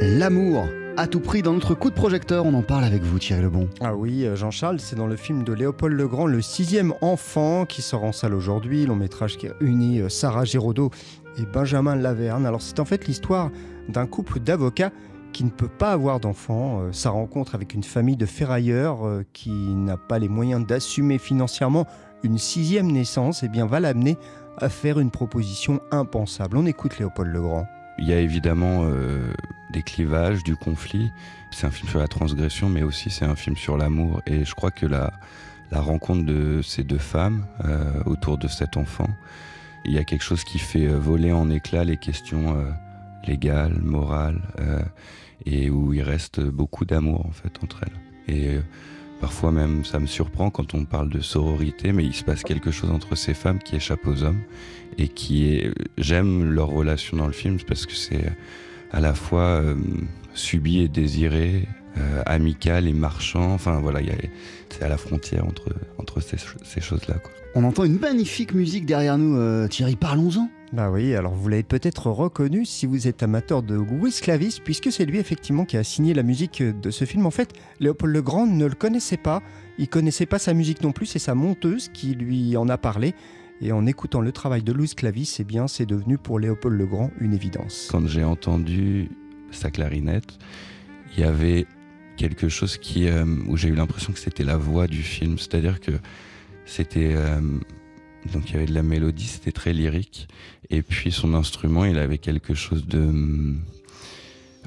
L'amour à tout prix dans notre coup de projecteur, on en parle avec vous Thierry Lebon. Ah oui, euh, Jean-Charles, c'est dans le film de Léopold Legrand, Le sixième enfant, qui sort en salle aujourd'hui, long métrage qui réunit euh, Sarah Giraudot et Benjamin Laverne. Alors c'est en fait l'histoire d'un couple d'avocats qui ne peut pas avoir d'enfant. Euh, sa rencontre avec une famille de ferrailleurs qui n'a pas les moyens d'assumer financièrement une sixième naissance, et eh bien va l'amener à faire une proposition impensable. On écoute Léopold Legrand. Il y a évidemment euh, des clivages, du conflit. C'est un film sur la transgression, mais aussi c'est un film sur l'amour. Et je crois que la, rencontre de ces deux femmes euh, autour de cet enfant, il y a quelque chose qui fait euh, voler en éclats les questions légales, morales, et où il reste beaucoup d'amour en fait entre elles. Et Parfois même, ça me surprend quand on parle de sororité, mais il se passe quelque chose entre ces femmes qui échappent aux hommes et qui est. J'aime leur relation dans le film parce que c'est à la fois euh, subi et désiré, euh, amical et marchand. Enfin voilà, c'est à la frontière entre, entre ces, ces choses-là. On entend une magnifique musique derrière nous. Euh, Thierry, parlons-en. Bah oui, alors vous l'avez peut-être reconnu si vous êtes amateur de Louis Clavis, puisque c'est lui effectivement qui a signé la musique de ce film. En fait, Léopold Legrand ne le connaissait pas, il connaissait pas sa musique non plus, c'est sa monteuse qui lui en a parlé. Et en écoutant le travail de Louis Clavis, eh bien, c'est devenu pour Léopold Legrand une évidence. Quand j'ai entendu sa clarinette, il y avait quelque chose qui, euh, où j'ai eu l'impression que c'était la voix du film, c'est-à-dire que c'était euh, donc il y avait de la mélodie, c'était très lyrique. Et puis son instrument, il avait quelque chose de hum,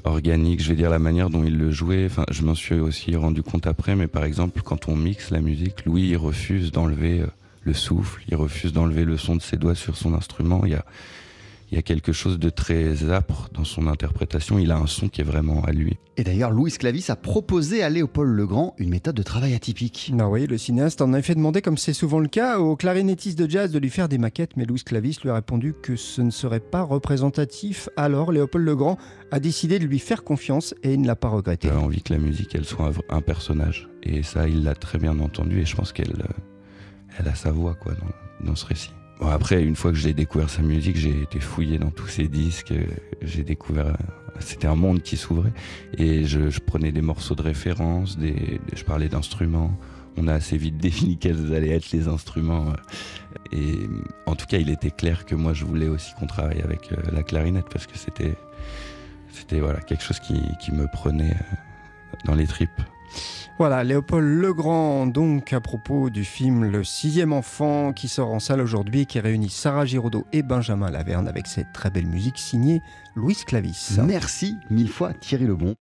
organique. Je vais dire la manière dont il le jouait. Enfin, je m'en suis aussi rendu compte après. Mais par exemple, quand on mixe la musique, Louis refuse d'enlever euh, le souffle, il refuse d'enlever le son de ses doigts sur son instrument. Il y a il y a quelque chose de très âpre dans son interprétation. Il a un son qui est vraiment à lui. Et d'ailleurs, Louis Clavis a proposé à Léopold Legrand une méthode de travail atypique. Ah oui, le cinéaste en a fait demander, comme c'est souvent le cas, au clarinettiste de jazz de lui faire des maquettes, mais Louis Clavis lui a répondu que ce ne serait pas représentatif. Alors, Léopold Legrand a décidé de lui faire confiance et il ne l'a pas regretté. Il a envie que la musique, elle soit un personnage. Et ça, il l'a très bien entendu et je pense qu'elle euh, elle a sa voix quoi, dans ce récit après, une fois que j'ai découvert sa musique, j'ai été fouillé dans tous ses disques. J'ai découvert. C'était un monde qui s'ouvrait. Et je, prenais des morceaux de référence, je parlais d'instruments. On a assez vite défini quels allaient être les instruments. Et en tout cas, il était clair que moi, je voulais aussi qu'on travaille avec euh, la clarinette parce que c'était, c'était voilà, quelque chose qui, me prenait euh, dans les tripes. Voilà, Léopold Legrand, donc à propos du film Le sixième enfant qui sort en salle aujourd'hui qui réunit Sarah Giraudot et Benjamin Laverne avec cette très belle musique signée Louis Clavis. Merci mille fois Thierry Lebon.